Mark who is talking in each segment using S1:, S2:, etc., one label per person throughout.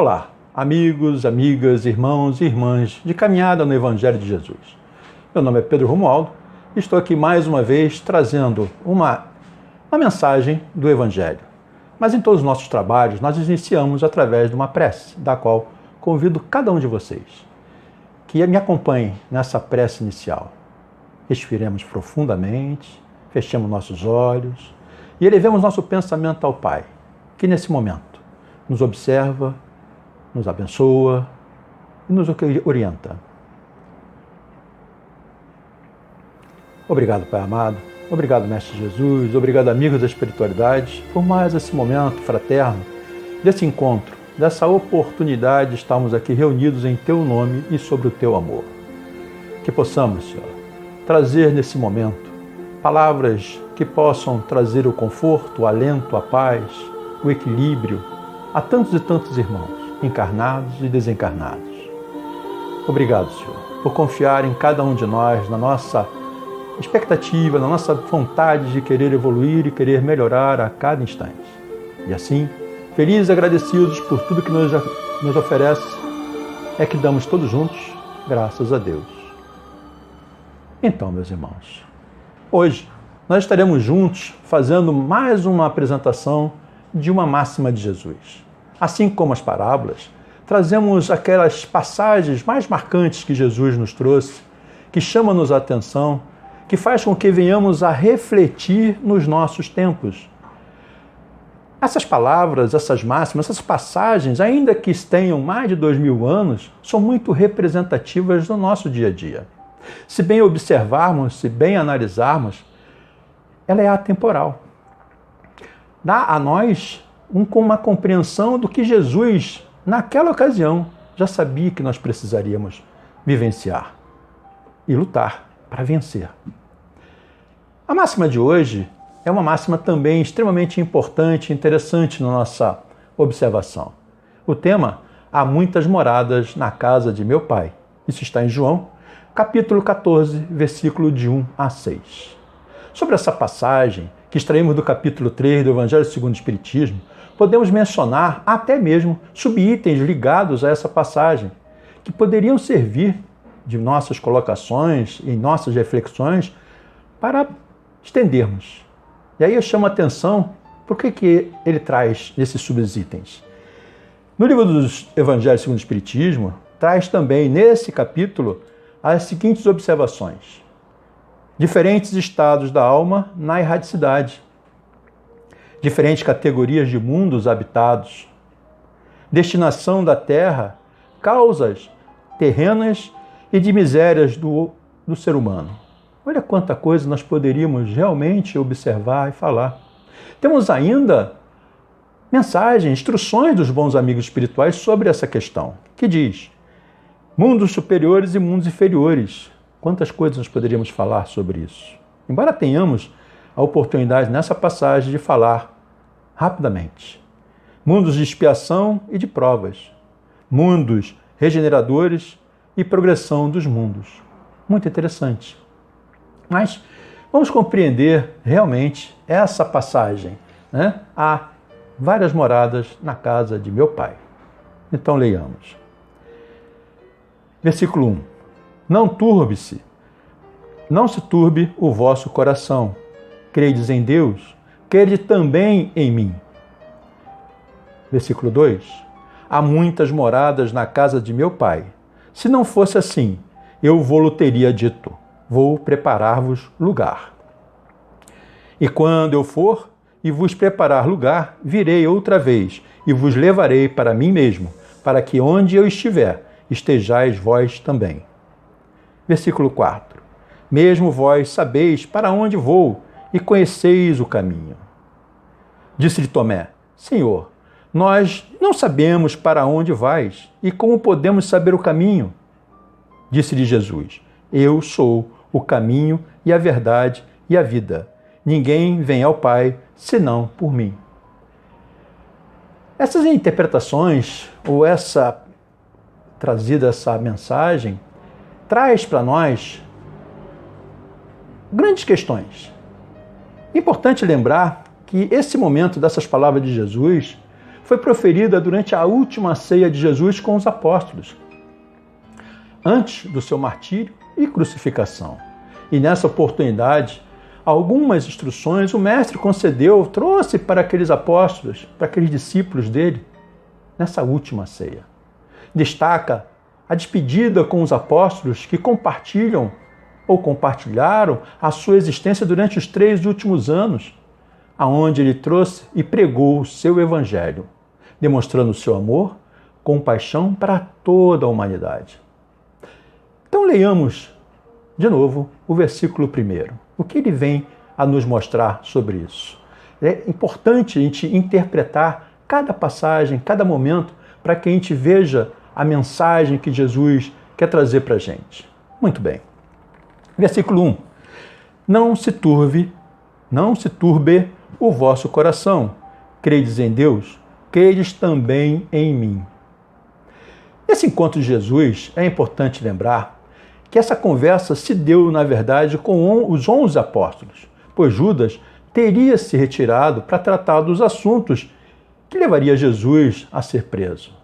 S1: Olá, amigos, amigas, irmãos e irmãs de caminhada no Evangelho de Jesus. Meu nome é Pedro Romualdo e estou aqui mais uma vez trazendo uma, uma mensagem do Evangelho. Mas em todos os nossos trabalhos nós iniciamos através de uma prece, da qual convido cada um de vocês que me acompanhem nessa prece inicial. Respiremos profundamente, fechemos nossos olhos e elevemos nosso pensamento ao Pai, que nesse momento nos observa, nos abençoa e nos orienta. Obrigado, Pai amado. Obrigado, Mestre Jesus. Obrigado, amigos da espiritualidade, por mais esse momento fraterno, desse encontro, dessa oportunidade de estarmos aqui reunidos em Teu nome e sobre o Teu amor. Que possamos, Senhor, trazer nesse momento palavras que possam trazer o conforto, o alento, a paz, o equilíbrio a tantos e tantos irmãos, encarnados e desencarnados. Obrigado, Senhor, por confiar em cada um de nós, na nossa expectativa, na nossa vontade de querer evoluir e querer melhorar a cada instante. E assim, felizes e agradecidos por tudo que nos, nos oferece, é que damos todos juntos graças a Deus. Então, meus irmãos, hoje nós estaremos juntos fazendo mais uma apresentação de uma máxima de Jesus. Assim como as parábolas, trazemos aquelas passagens mais marcantes que Jesus nos trouxe, que chamam-nos a atenção que faz com que venhamos a refletir nos nossos tempos. Essas palavras, essas máximas, essas passagens, ainda que tenham mais de dois mil anos, são muito representativas do nosso dia a dia. Se bem observarmos, se bem analisarmos, ela é atemporal. Dá a nós um, uma compreensão do que Jesus, naquela ocasião, já sabia que nós precisaríamos vivenciar e lutar para vencer. A máxima de hoje é uma máxima também extremamente importante e interessante na nossa observação. O tema: Há muitas moradas na casa de meu pai. Isso está em João, capítulo 14, versículo de 1 a 6. Sobre essa passagem, que extraímos do capítulo 3 do Evangelho segundo o Espiritismo, podemos mencionar até mesmo subitens ligados a essa passagem, que poderiam servir de nossas colocações e nossas reflexões para estendermos. E aí eu chamo a atenção por que, que ele traz esses subitens. No livro dos Evangelhos segundo o Espiritismo, traz também nesse capítulo as seguintes observações: diferentes estados da alma na erradicidade, diferentes categorias de mundos habitados, destinação da terra, causas terrenas e de misérias do, do ser humano. Olha quanta coisa nós poderíamos realmente observar e falar. Temos ainda mensagens, instruções dos bons amigos espirituais sobre essa questão, que diz: mundos superiores e mundos inferiores. Quantas coisas nós poderíamos falar sobre isso? Embora tenhamos a oportunidade nessa passagem de falar rapidamente. Mundos de expiação e de provas, mundos regeneradores e progressão dos mundos. Muito interessante. Mas vamos compreender realmente essa passagem. Né? Há várias moradas na casa de meu pai. Então leiamos. Versículo 1. Não turbe-se, não se turbe o vosso coração. Credes em Deus, crede também em mim. Versículo 2. Há muitas moradas na casa de meu pai. Se não fosse assim, eu vou teria dito: Vou preparar-vos lugar. E quando eu for e vos preparar lugar, virei outra vez e vos levarei para mim mesmo, para que onde eu estiver, estejais vós também. Versículo 4. Mesmo vós sabeis para onde vou e conheceis o caminho. Disse-lhe Tomé: Senhor, nós não sabemos para onde vais e como podemos saber o caminho. Disse-lhe Jesus: Eu sou o caminho e a verdade e a vida. Ninguém vem ao Pai senão por mim. Essas interpretações, ou essa trazida essa mensagem, traz para nós grandes questões. Importante lembrar que esse momento dessas palavras de Jesus foi proferida durante a última ceia de Jesus com os apóstolos, antes do seu martírio e crucificação. E nessa oportunidade, algumas instruções o Mestre concedeu, trouxe para aqueles apóstolos, para aqueles discípulos dele, nessa última ceia. Destaca a despedida com os apóstolos que compartilham ou compartilharam a sua existência durante os três últimos anos, aonde ele trouxe e pregou o seu evangelho, demonstrando o seu amor, compaixão para toda a humanidade. Então leiamos de novo o versículo primeiro. O que ele vem a nos mostrar sobre isso? É importante a gente interpretar cada passagem, cada momento, para que a gente veja a mensagem que Jesus quer trazer para a gente. Muito bem. Versículo 1. Não se turve, não se turbe o vosso coração. Credes em Deus, credes também em mim. Nesse encontro de Jesus, é importante lembrar que essa conversa se deu, na verdade, com os onze apóstolos, pois Judas teria se retirado para tratar dos assuntos que levaria Jesus a ser preso.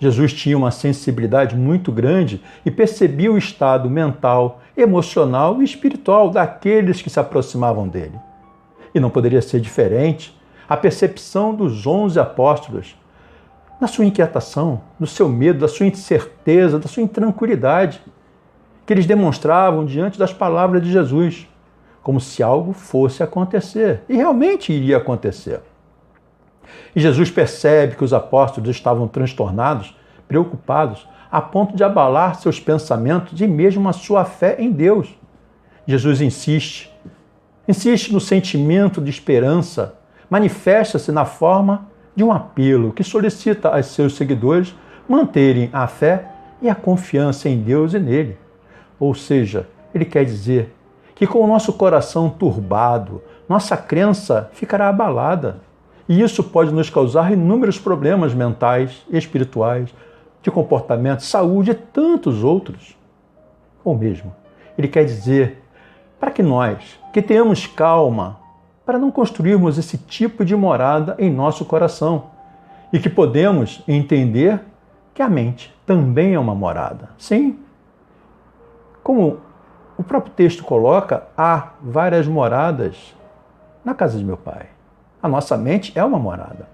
S1: Jesus tinha uma sensibilidade muito grande e percebia o estado mental, emocional e espiritual daqueles que se aproximavam dele. E não poderia ser diferente a percepção dos onze apóstolos, na sua inquietação, no seu medo, da sua incerteza, da sua intranquilidade, que eles demonstravam diante das palavras de Jesus, como se algo fosse acontecer. E realmente iria acontecer. E Jesus percebe que os apóstolos estavam transtornados, preocupados, a ponto de abalar seus pensamentos e mesmo a sua fé em Deus. Jesus insiste, insiste no sentimento de esperança, manifesta-se na forma de um apelo que solicita aos seus seguidores manterem a fé e a confiança em Deus e nele. Ou seja, ele quer dizer que com o nosso coração turbado, nossa crença ficará abalada. E isso pode nos causar inúmeros problemas mentais, espirituais, de comportamento, saúde e tantos outros. Ou mesmo, ele quer dizer para que nós, que tenhamos calma, para não construirmos esse tipo de morada em nosso coração e que podemos entender que a mente também é uma morada. Sim, como o próprio texto coloca, há várias moradas na casa de meu pai. A nossa mente é uma morada.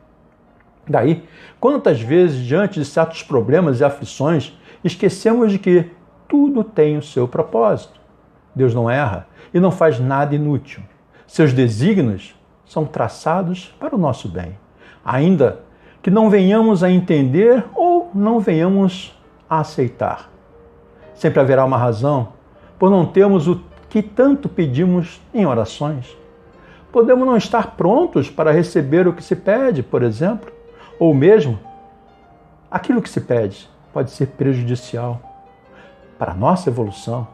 S1: Daí, quantas vezes, diante de certos problemas e aflições, esquecemos de que tudo tem o seu propósito. Deus não erra e não faz nada inútil. Seus desígnios são traçados para o nosso bem, ainda que não venhamos a entender ou não venhamos a aceitar. Sempre haverá uma razão por não termos o que tanto pedimos em orações. Podemos não estar prontos para receber o que se pede, por exemplo, ou mesmo aquilo que se pede pode ser prejudicial para a nossa evolução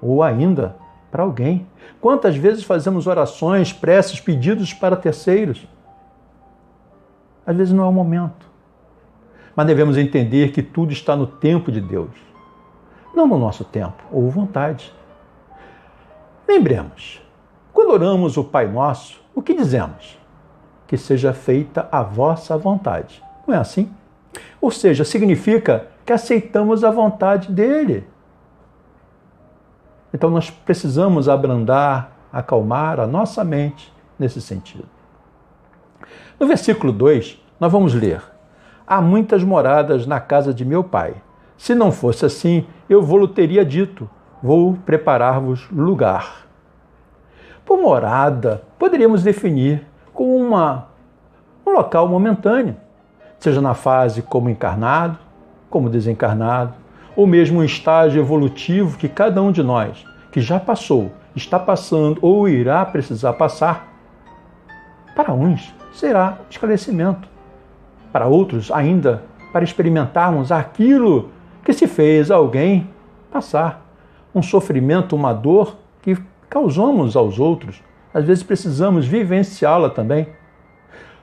S1: ou ainda para alguém. Quantas vezes fazemos orações, preces, pedidos para terceiros? Às vezes não é o momento. Mas devemos entender que tudo está no tempo de Deus, não no nosso tempo ou vontade. Lembremos, quando oramos o Pai Nosso, o que dizemos? que seja feita a vossa vontade. Não é assim? Ou seja, significa que aceitamos a vontade dele. Então nós precisamos abrandar, acalmar a nossa mente nesse sentido. No versículo 2, nós vamos ler: Há muitas moradas na casa de meu pai. Se não fosse assim, eu vou-lhe teria dito: Vou preparar-vos lugar. Por morada, poderíamos definir com uma, um local momentâneo, seja na fase como encarnado, como desencarnado, ou mesmo um estágio evolutivo que cada um de nós, que já passou, está passando ou irá precisar passar. Para uns será esclarecimento, para outros ainda para experimentarmos aquilo que se fez alguém passar, um sofrimento, uma dor que causamos aos outros às vezes precisamos vivenciá-la também.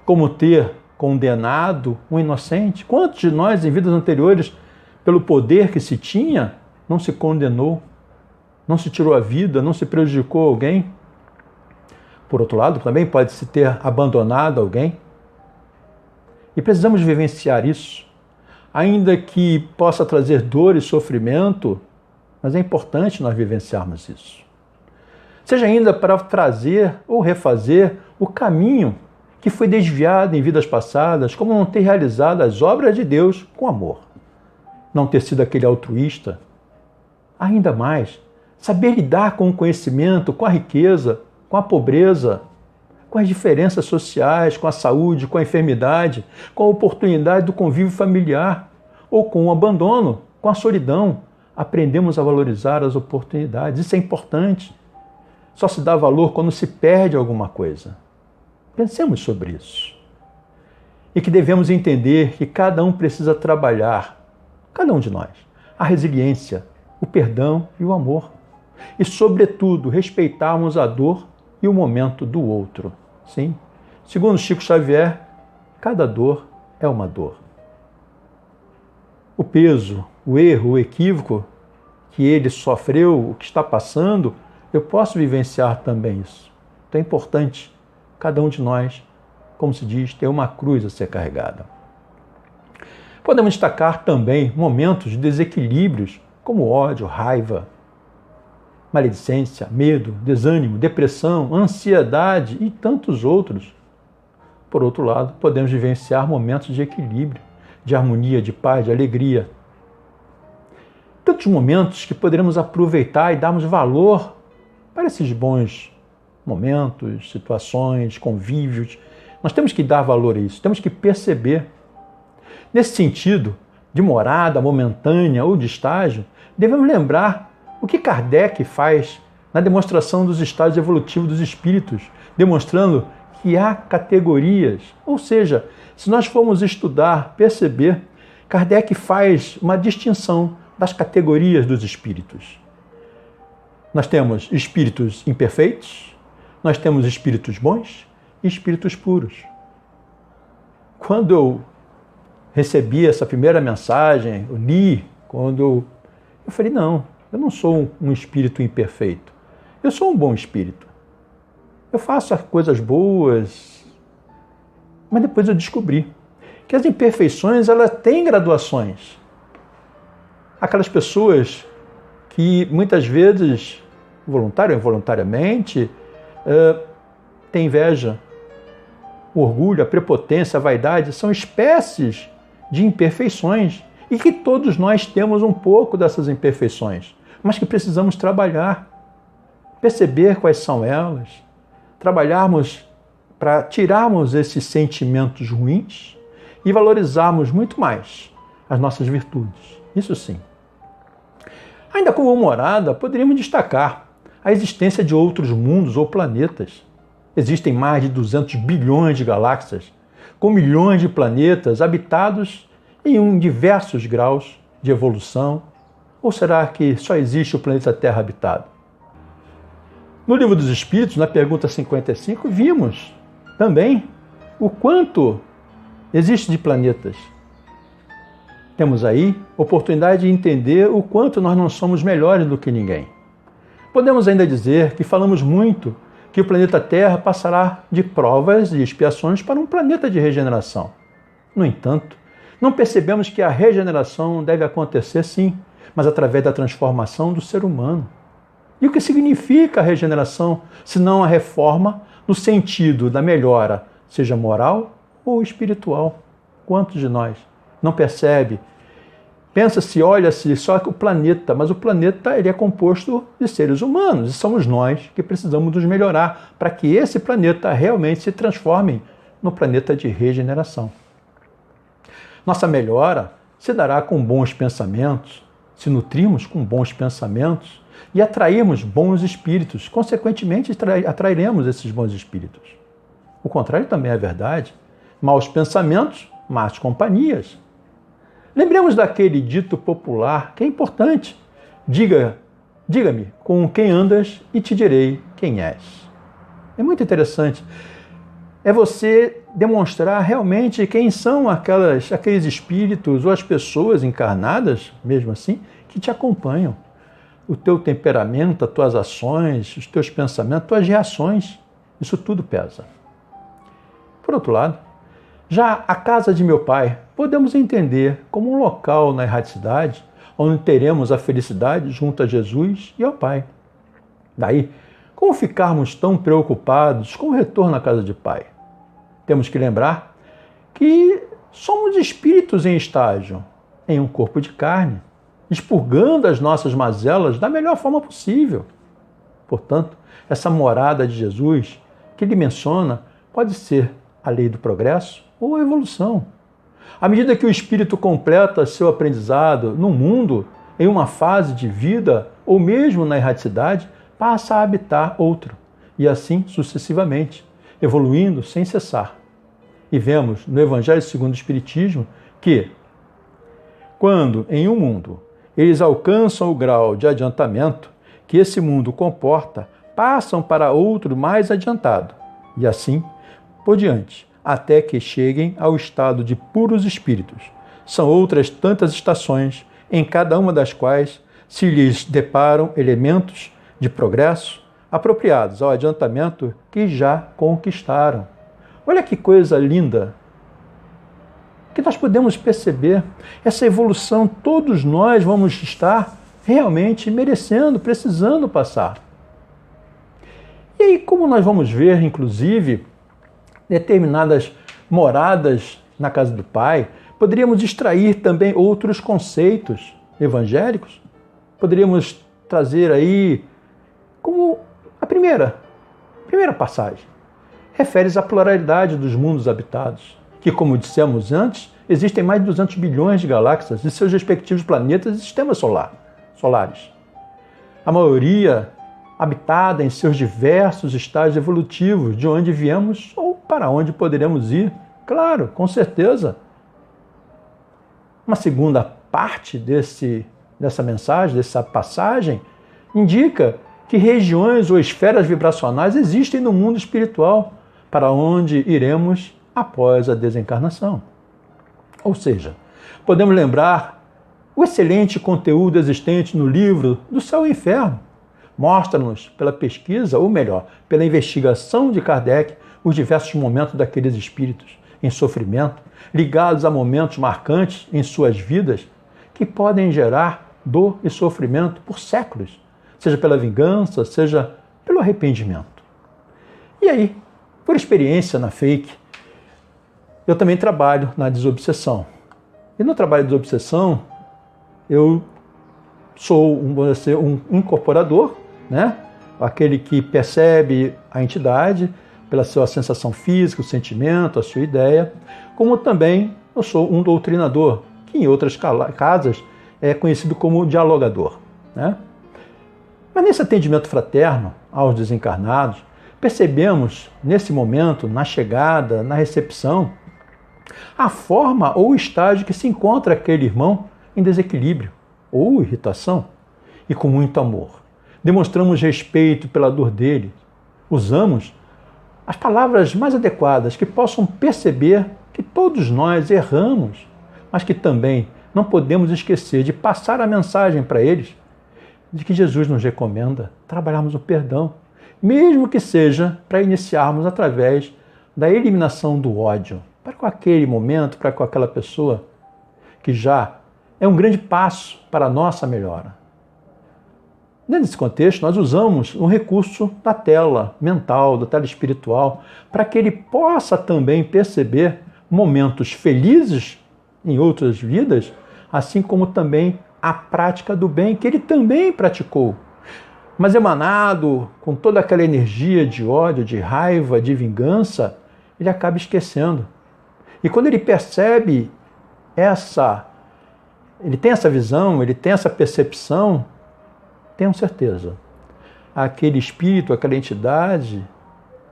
S1: Como ter condenado um inocente? Quantos de nós, em vidas anteriores, pelo poder que se tinha, não se condenou, não se tirou a vida, não se prejudicou alguém? Por outro lado, também pode-se ter abandonado alguém. E precisamos vivenciar isso, ainda que possa trazer dor e sofrimento, mas é importante nós vivenciarmos isso. Seja ainda para trazer ou refazer o caminho que foi desviado em vidas passadas, como não ter realizado as obras de Deus com amor. Não ter sido aquele altruísta. Ainda mais, saber lidar com o conhecimento, com a riqueza, com a pobreza, com as diferenças sociais, com a saúde, com a enfermidade, com a oportunidade do convívio familiar ou com o abandono, com a solidão. Aprendemos a valorizar as oportunidades. Isso é importante. Só se dá valor quando se perde alguma coisa. Pensemos sobre isso. E que devemos entender que cada um precisa trabalhar, cada um de nós, a resiliência, o perdão e o amor. E, sobretudo, respeitarmos a dor e o momento do outro. Sim, segundo Chico Xavier, cada dor é uma dor. O peso, o erro, o equívoco que ele sofreu, o que está passando, eu posso vivenciar também isso. Então é importante cada um de nós, como se diz, ter uma cruz a ser carregada. Podemos destacar também momentos de desequilíbrios, como ódio, raiva, maledicência, medo, desânimo, depressão, ansiedade e tantos outros. Por outro lado, podemos vivenciar momentos de equilíbrio, de harmonia, de paz, de alegria. Tantos momentos que poderemos aproveitar e darmos valor para esses bons momentos, situações, convívios. Nós temos que dar valor a isso, temos que perceber. Nesse sentido, de morada momentânea ou de estágio, devemos lembrar o que Kardec faz na demonstração dos estágios evolutivos dos espíritos, demonstrando que há categorias. Ou seja, se nós formos estudar, perceber, Kardec faz uma distinção das categorias dos espíritos. Nós temos espíritos imperfeitos, nós temos espíritos bons e espíritos puros. Quando eu recebi essa primeira mensagem, eu li, quando eu falei, não, eu não sou um espírito imperfeito. Eu sou um bom espírito. Eu faço as coisas boas. Mas depois eu descobri que as imperfeições elas têm graduações. Aquelas pessoas que muitas vezes, voluntário ou involuntariamente, uh, tem inveja, o orgulho, a prepotência, a vaidade são espécies de imperfeições e que todos nós temos um pouco dessas imperfeições, mas que precisamos trabalhar, perceber quais são elas, trabalharmos para tirarmos esses sentimentos ruins e valorizarmos muito mais as nossas virtudes. Isso sim. Ainda como morada, poderíamos destacar a existência de outros mundos ou planetas. Existem mais de 200 bilhões de galáxias, com milhões de planetas habitados em diversos graus de evolução. Ou será que só existe o planeta Terra habitado? No Livro dos Espíritos, na pergunta 55, vimos também o quanto existe de planetas. Temos aí oportunidade de entender o quanto nós não somos melhores do que ninguém. Podemos ainda dizer que falamos muito que o planeta Terra passará de provas e expiações para um planeta de regeneração. No entanto, não percebemos que a regeneração deve acontecer sim, mas através da transformação do ser humano. E o que significa a regeneração, se não a reforma no sentido da melhora, seja moral ou espiritual? Quantos de nós não percebe Pensa-se, olha-se só que o planeta, mas o planeta ele é composto de seres humanos e somos nós que precisamos nos melhorar para que esse planeta realmente se transforme no planeta de regeneração. Nossa melhora se dará com bons pensamentos, se nutrimos com bons pensamentos e atrairmos bons espíritos. Consequentemente, atrairemos esses bons espíritos. O contrário também é verdade. Maus pensamentos, más companhias. Lembremos daquele dito popular que é importante. Diga, diga-me com quem andas e te direi quem és. É muito interessante. É você demonstrar realmente quem são aquelas, aqueles espíritos ou as pessoas encarnadas, mesmo assim, que te acompanham. O teu temperamento, as tuas ações, os teus pensamentos, as tuas reações, isso tudo pesa. Por outro lado, Já a casa de meu pai podemos entender como um local na erraticidade onde teremos a felicidade junto a Jesus e ao Pai. Daí, como ficarmos tão preocupados com o retorno à casa de Pai? Temos que lembrar que somos espíritos em estágio, em um corpo de carne, expurgando as nossas mazelas da melhor forma possível. Portanto, essa morada de Jesus que ele menciona pode ser a lei do progresso ou a evolução. À medida que o espírito completa seu aprendizado no mundo, em uma fase de vida ou mesmo na erraticidade, passa a habitar outro, e assim sucessivamente, evoluindo sem cessar. E vemos no Evangelho segundo o Espiritismo que, quando em um mundo eles alcançam o grau de adiantamento que esse mundo comporta, passam para outro mais adiantado, e assim por diante, até que cheguem ao estado de puros espíritos. São outras tantas estações, em cada uma das quais se lhes deparam elementos de progresso apropriados ao adiantamento que já conquistaram. Olha que coisa linda! Que nós podemos perceber essa evolução, todos nós vamos estar realmente merecendo, precisando passar. E aí, como nós vamos ver, inclusive, determinadas moradas na casa do Pai, poderíamos extrair também outros conceitos evangélicos. Poderíamos trazer aí como a primeira, primeira passagem. Refere-se à pluralidade dos mundos habitados, que, como dissemos antes, existem mais de 200 bilhões de galáxias e seus respectivos planetas e sistemas solar, solares. A maioria habitada em seus diversos estágios evolutivos, de onde viemos ou para onde poderemos ir. Claro, com certeza. Uma segunda parte desse, dessa mensagem, dessa passagem, indica que regiões ou esferas vibracionais existem no mundo espiritual, para onde iremos após a desencarnação. Ou seja, podemos lembrar o excelente conteúdo existente no livro do Céu e Inferno, mostra-nos pela pesquisa, ou melhor, pela investigação de Kardec, os diversos momentos daqueles espíritos em sofrimento, ligados a momentos marcantes em suas vidas, que podem gerar dor e sofrimento por séculos, seja pela vingança, seja pelo arrependimento. E aí, por experiência na fake, eu também trabalho na desobsessão. E no trabalho de desobsessão, eu sou um, um incorporador né? Aquele que percebe a entidade pela sua sensação física, o sentimento, a sua ideia, como também eu sou um doutrinador, que em outras casas é conhecido como dialogador. Né? Mas nesse atendimento fraterno aos desencarnados, percebemos nesse momento, na chegada, na recepção, a forma ou estágio que se encontra aquele irmão em desequilíbrio ou irritação e com muito amor demonstramos respeito pela dor dele, usamos as palavras mais adequadas que possam perceber que todos nós erramos, mas que também não podemos esquecer de passar a mensagem para eles de que Jesus nos recomenda trabalharmos o perdão, mesmo que seja para iniciarmos através da eliminação do ódio para com aquele momento, para com aquela pessoa, que já é um grande passo para a nossa melhora. Nesse contexto, nós usamos um recurso da tela mental, da tela espiritual, para que ele possa também perceber momentos felizes em outras vidas, assim como também a prática do bem que ele também praticou. Mas emanado com toda aquela energia de ódio, de raiva, de vingança, ele acaba esquecendo. E quando ele percebe essa, ele tem essa visão, ele tem essa percepção, tenham certeza, aquele espírito, aquela entidade,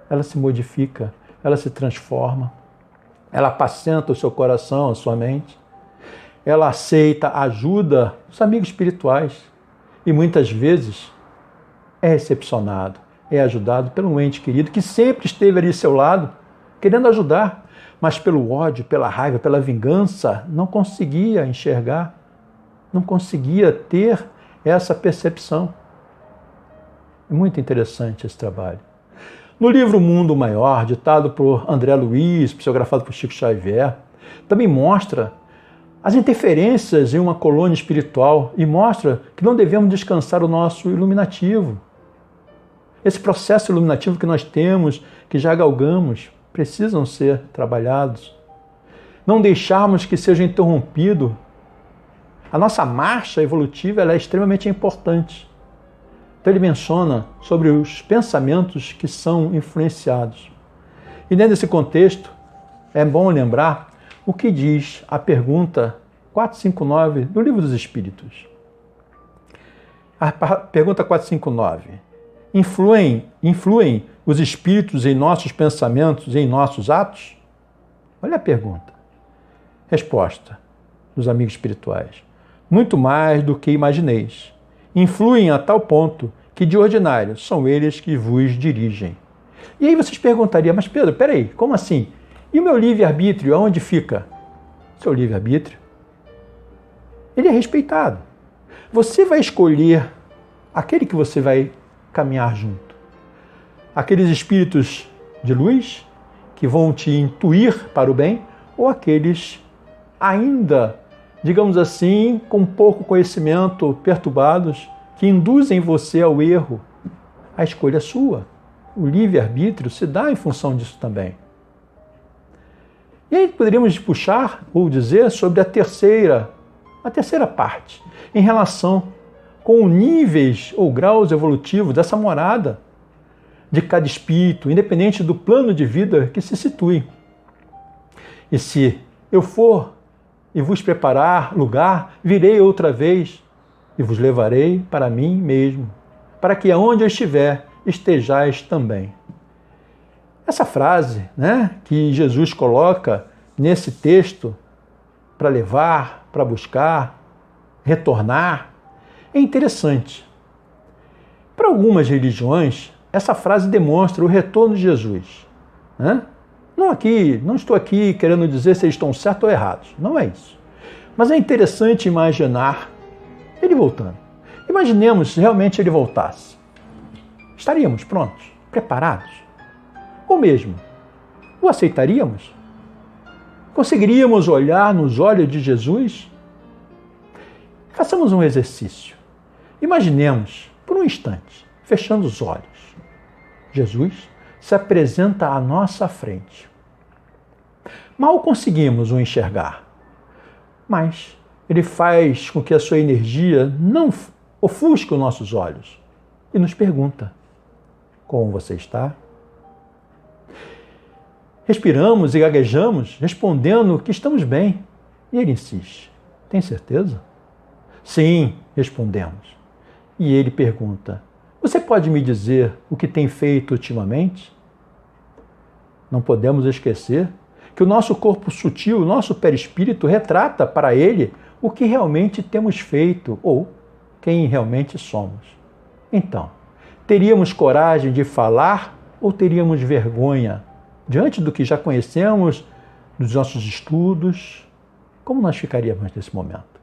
S1: ela se modifica, ela se transforma, ela apacenta o seu coração, a sua mente, ela aceita ajuda dos amigos espirituais e muitas vezes é recepcionado, é ajudado pelo ente querido que sempre esteve ali ao seu lado, querendo ajudar, mas pelo ódio, pela raiva, pela vingança, não conseguia enxergar, não conseguia ter essa percepção. É muito interessante esse trabalho. No livro Mundo Maior, ditado por André Luiz, psicografado por Chico Xavier, também mostra as interferências em uma colônia espiritual e mostra que não devemos descansar o nosso iluminativo. Esse processo iluminativo que nós temos, que já galgamos, precisam ser trabalhados. Não deixarmos que seja interrompido. A nossa marcha evolutiva é extremamente importante. Então ele menciona sobre os pensamentos que são influenciados. E dentro desse contexto, é bom lembrar o que diz a pergunta 459 do Livro dos Espíritos. A pergunta 459. Influem, influem os espíritos em nossos pensamentos e em nossos atos? Olha a pergunta. Resposta dos amigos espirituais. Muito mais do que imagineis influem a tal ponto que, de ordinário, são eles que vos dirigem. E aí vocês perguntariam, mas Pedro, peraí, como assim? E o meu livre-arbítrio, aonde fica? Seu livre-arbítrio? Ele é respeitado. Você vai escolher aquele que você vai caminhar junto. Aqueles espíritos de luz que vão te intuir para o bem ou aqueles ainda digamos assim, com pouco conhecimento, perturbados, que induzem você ao erro. A escolha é sua. O livre-arbítrio se dá em função disso também. E aí poderíamos puxar ou dizer sobre a terceira, a terceira parte, em relação com níveis ou graus evolutivos dessa morada de cada espírito, independente do plano de vida que se situe. E se eu for e vos preparar lugar, virei outra vez e vos levarei para mim mesmo, para que aonde eu estiver estejais também. Essa frase, né, que Jesus coloca nesse texto para levar, para buscar, retornar, é interessante. Para algumas religiões, essa frase demonstra o retorno de Jesus. Né? Não aqui, não estou aqui querendo dizer se eles estão certos ou errados. Não é isso. Mas é interessante imaginar ele voltando. Imaginemos se realmente ele voltasse. Estaríamos prontos, preparados? Ou mesmo, o aceitaríamos? Conseguiríamos olhar nos olhos de Jesus? Façamos um exercício. Imaginemos, por um instante, fechando os olhos. Jesus se apresenta à nossa frente. Mal conseguimos o enxergar, mas ele faz com que a sua energia não ofusque os nossos olhos e nos pergunta: Como você está? Respiramos e gaguejamos, respondendo que estamos bem. E ele insiste: Tem certeza? Sim, respondemos. E ele pergunta: Você pode me dizer o que tem feito ultimamente? Não podemos esquecer que o nosso corpo sutil, o nosso perispírito, retrata para ele o que realmente temos feito ou quem realmente somos. Então, teríamos coragem de falar ou teríamos vergonha diante do que já conhecemos dos nossos estudos? Como nós ficaríamos nesse momento?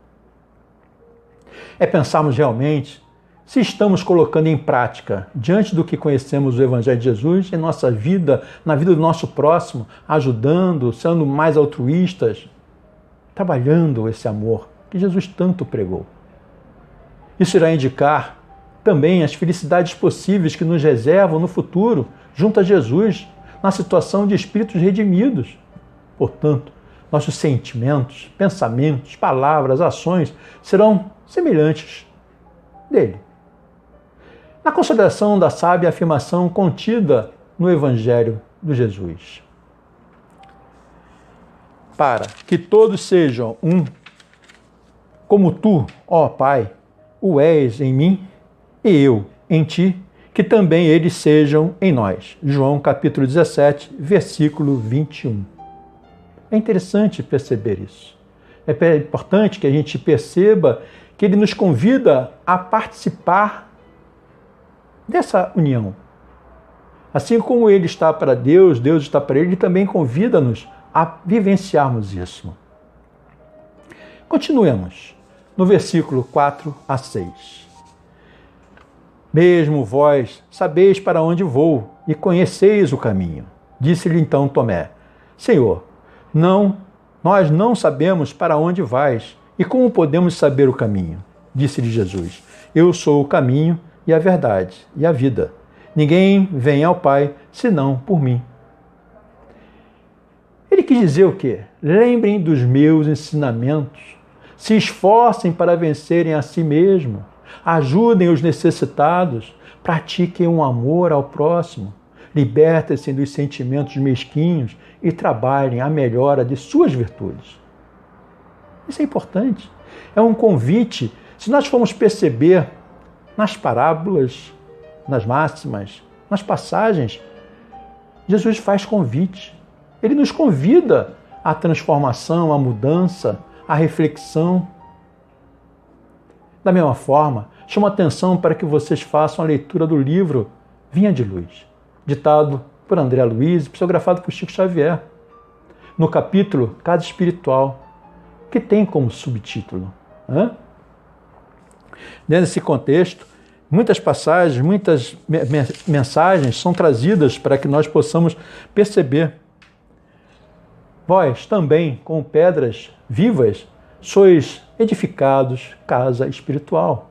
S1: É pensarmos realmente se estamos colocando em prática, diante do que conhecemos do Evangelho de Jesus, em nossa vida, na vida do nosso próximo, ajudando, sendo mais altruístas, trabalhando esse amor que Jesus tanto pregou. Isso irá indicar também as felicidades possíveis que nos reservam no futuro, junto a Jesus, na situação de espíritos redimidos. Portanto, nossos sentimentos, pensamentos, palavras, ações serão semelhantes dele na consideração da sábia afirmação contida no Evangelho de Jesus. Para que todos sejam um, como tu, ó Pai, o és em mim e eu em ti, que também eles sejam em nós. João capítulo 17, versículo 21. É interessante perceber isso. É importante que a gente perceba que ele nos convida a participar dessa união. Assim como ele está para Deus, Deus está para ele, ele também convida-nos a vivenciarmos isso. Continuemos no versículo 4 a 6. Mesmo vós sabeis para onde vou e conheceis o caminho. Disse-lhe então Tomé: Senhor, não, nós não sabemos para onde vais e como podemos saber o caminho. Disse-lhe Jesus: Eu sou o caminho e a verdade e a vida. Ninguém vem ao Pai senão por mim. Ele quis dizer o quê? Lembrem dos meus ensinamentos, se esforcem para vencerem a si mesmo, ajudem os necessitados, pratiquem um amor ao próximo, libertem-se dos sentimentos mesquinhos e trabalhem a melhora de suas virtudes. Isso é importante. É um convite. Se nós formos perceber nas parábolas, nas máximas, nas passagens, Jesus faz convite. Ele nos convida à transformação, à mudança, à reflexão. Da mesma forma, chamo atenção para que vocês façam a leitura do livro Vinha de Luz, ditado por André Luiz e psicografado por Chico Xavier, no capítulo Casa Espiritual, que tem como subtítulo. Né? Dentro desse contexto, muitas passagens, muitas mensagens são trazidas para que nós possamos perceber. Vós também, com pedras vivas, sois edificados casa espiritual.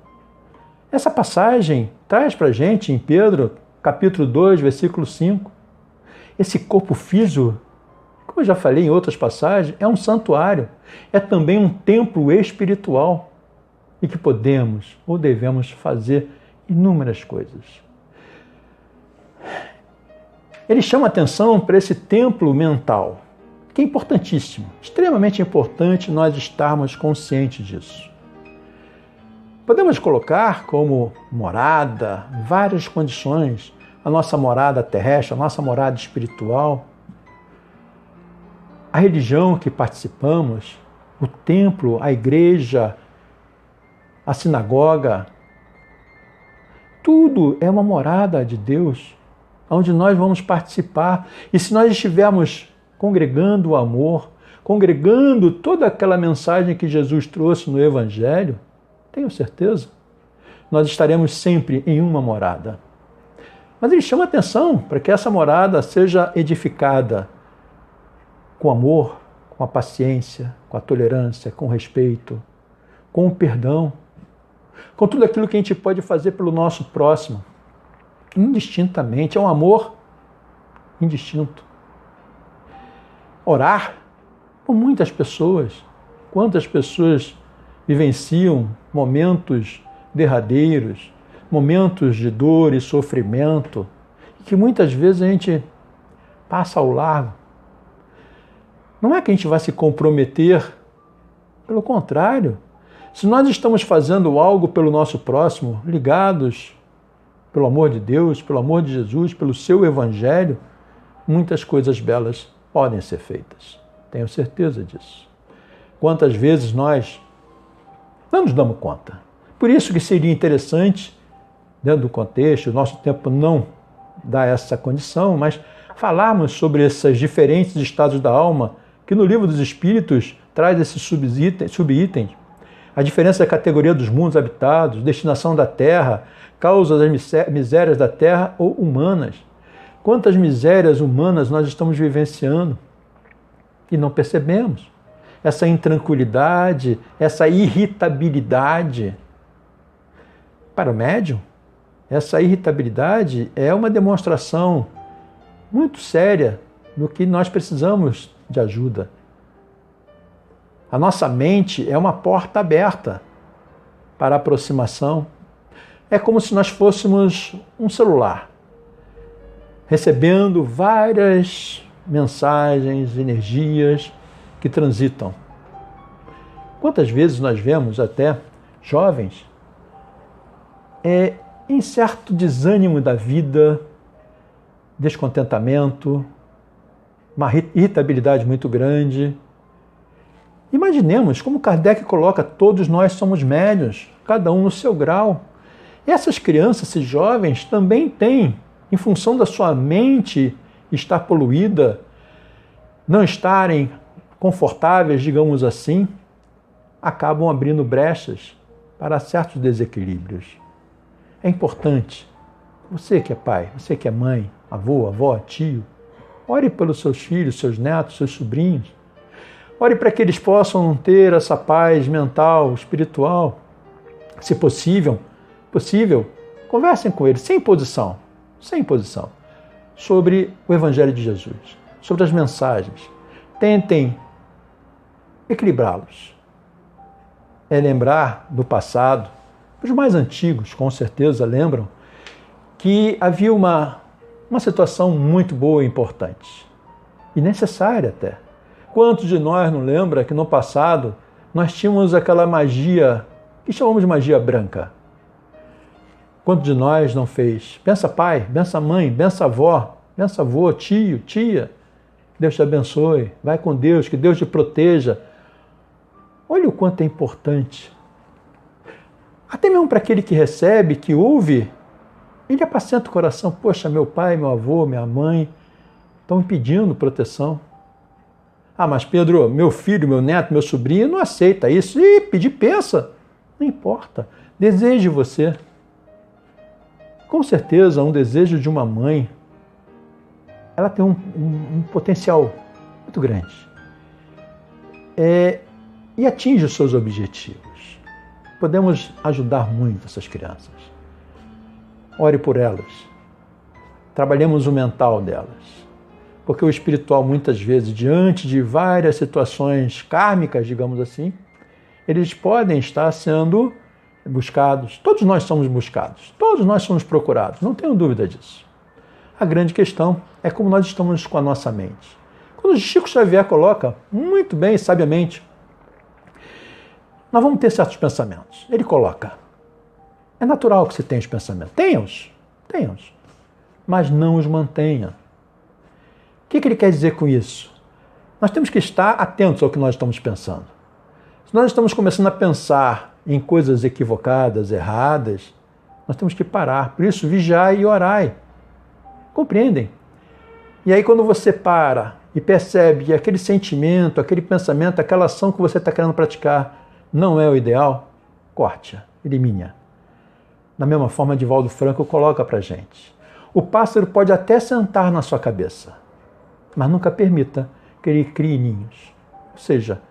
S1: Essa passagem traz para a gente em Pedro, capítulo 2, versículo 5, esse corpo físico como eu já falei em outras passagens, é um santuário, é também um templo espiritual e que podemos ou devemos fazer inúmeras coisas. Ele chama atenção para esse templo mental, que é importantíssimo, extremamente importante nós estarmos conscientes disso. Podemos colocar como morada várias condições, a nossa morada terrestre, a nossa morada espiritual, a religião que participamos, o templo, a igreja, a sinagoga, tudo é uma morada de Deus, onde nós vamos participar. E se nós estivermos congregando o amor, congregando toda aquela mensagem que Jesus trouxe no Evangelho, tenho certeza, nós estaremos sempre em uma morada. Mas ele chama atenção para que essa morada seja edificada com amor, com a paciência, com a tolerância, com o respeito, com o perdão, com tudo aquilo que a gente pode fazer pelo nosso próximo, indistintamente. É um amor indistinto. Orar por muitas pessoas. Quantas pessoas vivenciam momentos derradeiros, momentos de dor e sofrimento, que muitas vezes a gente passa ao largo não é que a gente vai se comprometer, pelo contrário. Se nós estamos fazendo algo pelo nosso próximo, ligados pelo amor de Deus, pelo amor de Jesus, pelo seu Evangelho, muitas coisas belas podem ser feitas. Tenho certeza disso. Quantas vezes nós não nos damos conta. Por isso que seria interessante, dentro do contexto, o nosso tempo não dá essa condição, mas falarmos sobre esses diferentes estados da alma que no livro dos Espíritos traz esses subitens, a diferença da categoria dos mundos habitados, destinação da terra, causas das misérias da terra ou humanas. Quantas misérias humanas nós estamos vivenciando e não percebemos? Essa intranquilidade, essa irritabilidade. Para o médium, essa irritabilidade é uma demonstração muito séria do que nós precisamos de ajuda. A nossa mente é uma porta aberta para aproximação. É como se nós fôssemos um celular, recebendo várias mensagens, energias que transitam. Quantas vezes nós vemos até jovens é, em certo desânimo da vida, descontentamento, uma irritabilidade muito grande. Imaginemos como Kardec coloca: todos nós somos médios, cada um no seu grau. Essas crianças, esses jovens, também têm, em função da sua mente estar poluída, não estarem confortáveis, digamos assim, acabam abrindo brechas para certos desequilíbrios. é importante. Você que é pai, você que é mãe, avô, avó, tio, ore pelos seus filhos, seus netos, seus sobrinhos. Ore para que eles possam ter essa paz mental, espiritual. Se possível, possível, conversem com eles sem imposição, sem imposição, sobre o Evangelho de Jesus, sobre as mensagens. Tentem equilibrá-los. É lembrar do passado, os mais antigos com certeza lembram, que havia uma, uma situação muito boa e importante, e necessária até. Quantos de nós não lembra que no passado nós tínhamos aquela magia que chamamos de magia branca? Quanto de nós não fez? Bença pai, bença mãe, bença avó, bença avô, tio, tia. Deus te abençoe, vai com Deus, que Deus te proteja. Olha o quanto é importante. Até mesmo para aquele que recebe, que ouve, ele apacenta o coração. Poxa, meu pai, meu avô, minha mãe estão me pedindo proteção. Ah, mas Pedro, meu filho, meu neto, meu sobrinho não aceita isso. E pedir pensa. Não importa. Deseje você. Com certeza, um desejo de uma mãe, ela tem um, um, um potencial muito grande. É, e atinge os seus objetivos. Podemos ajudar muito essas crianças. Ore por elas. Trabalhemos o mental delas porque o espiritual, muitas vezes, diante de várias situações kármicas, digamos assim, eles podem estar sendo buscados. Todos nós somos buscados, todos nós somos procurados, não tenho dúvida disso. A grande questão é como nós estamos com a nossa mente. Quando Chico Xavier coloca, muito bem, sabiamente, nós vamos ter certos pensamentos. Ele coloca. É natural que você tenha os pensamentos. Tenha-os, tenha-os, mas não os mantenha que, que ele quer dizer com isso? Nós temos que estar atentos ao que nós estamos pensando. Se nós estamos começando a pensar em coisas equivocadas, erradas, nós temos que parar. Por isso, vigiai e orai. Compreendem? E aí, quando você para e percebe que aquele sentimento, aquele pensamento, aquela ação que você está querendo praticar não é o ideal, corte-a, elimine-a. Da mesma forma, Divaldo Franco coloca para gente. O pássaro pode até sentar na sua cabeça, mas nunca permita que ele crie ninhos. Ou seja,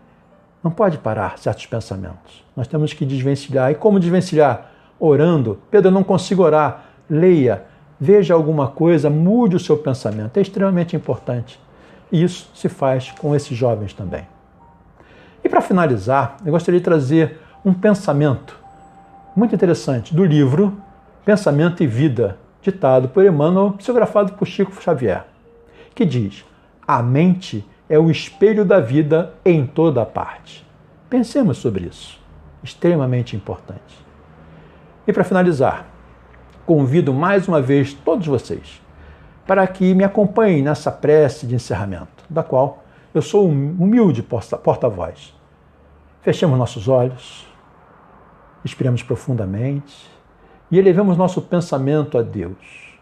S1: não pode parar certos pensamentos. Nós temos que desvencilhar. E como desvencilhar? Orando. Pedro, eu não consigo orar. Leia, veja alguma coisa, mude o seu pensamento. É extremamente importante. E isso se faz com esses jovens também. E para finalizar, eu gostaria de trazer um pensamento muito interessante do livro Pensamento e Vida, ditado por Emmanuel, psicografado por Chico Xavier, que diz: a mente é o espelho da vida em toda parte. Pensemos sobre isso. Extremamente importante. E para finalizar, convido mais uma vez todos vocês para que me acompanhem nessa prece de encerramento, da qual eu sou um humilde porta-voz. Fechemos nossos olhos, expiremos profundamente e elevemos nosso pensamento a Deus.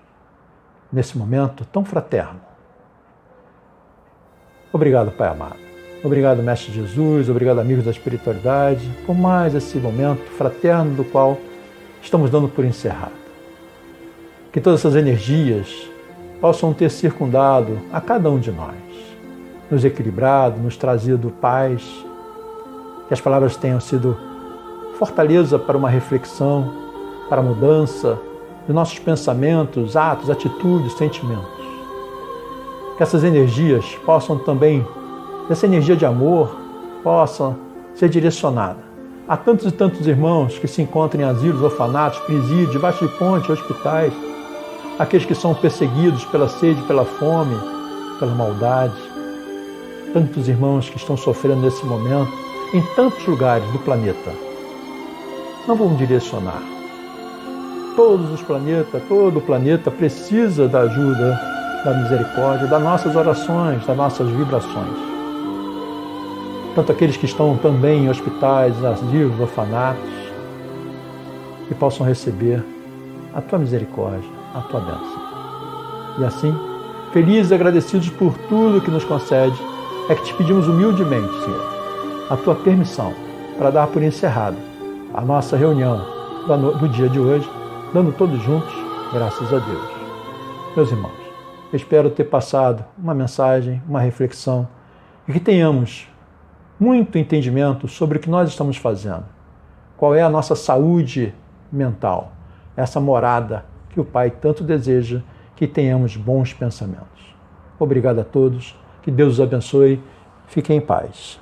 S1: Nesse momento tão fraterno, Obrigado, Pai amado. Obrigado, Mestre Jesus. Obrigado, amigos da espiritualidade, por mais esse momento fraterno do qual estamos dando por encerrado. Que todas essas energias possam ter circundado a cada um de nós, nos equilibrado, nos trazido paz, que as palavras tenham sido fortaleza para uma reflexão, para a mudança de nossos pensamentos, atos, atitudes, sentimentos que essas energias possam também, essa energia de amor, possa ser direcionada a tantos e tantos irmãos que se encontram em asilos, orfanatos, presídios, debaixo de pontes, hospitais, aqueles que são perseguidos pela sede, pela fome, pela maldade, tantos irmãos que estão sofrendo nesse momento em tantos lugares do planeta. Não vamos direcionar. Todos os planetas, todo o planeta precisa da ajuda da misericórdia, das nossas orações, das nossas vibrações. Tanto aqueles que estão também em hospitais, asilos, orfanatos, que possam receber a tua misericórdia, a tua bênção. E assim, felizes e agradecidos por tudo que nos concede, é que te pedimos humildemente, Senhor, a tua permissão para dar por encerrado a nossa reunião do dia de hoje dando todos juntos graças a Deus. Meus irmãos, espero ter passado uma mensagem, uma reflexão e que tenhamos muito entendimento sobre o que nós estamos fazendo. Qual é a nossa saúde mental, essa morada que o Pai tanto deseja que tenhamos bons pensamentos. Obrigado a todos, que Deus os abençoe, fiquem em paz.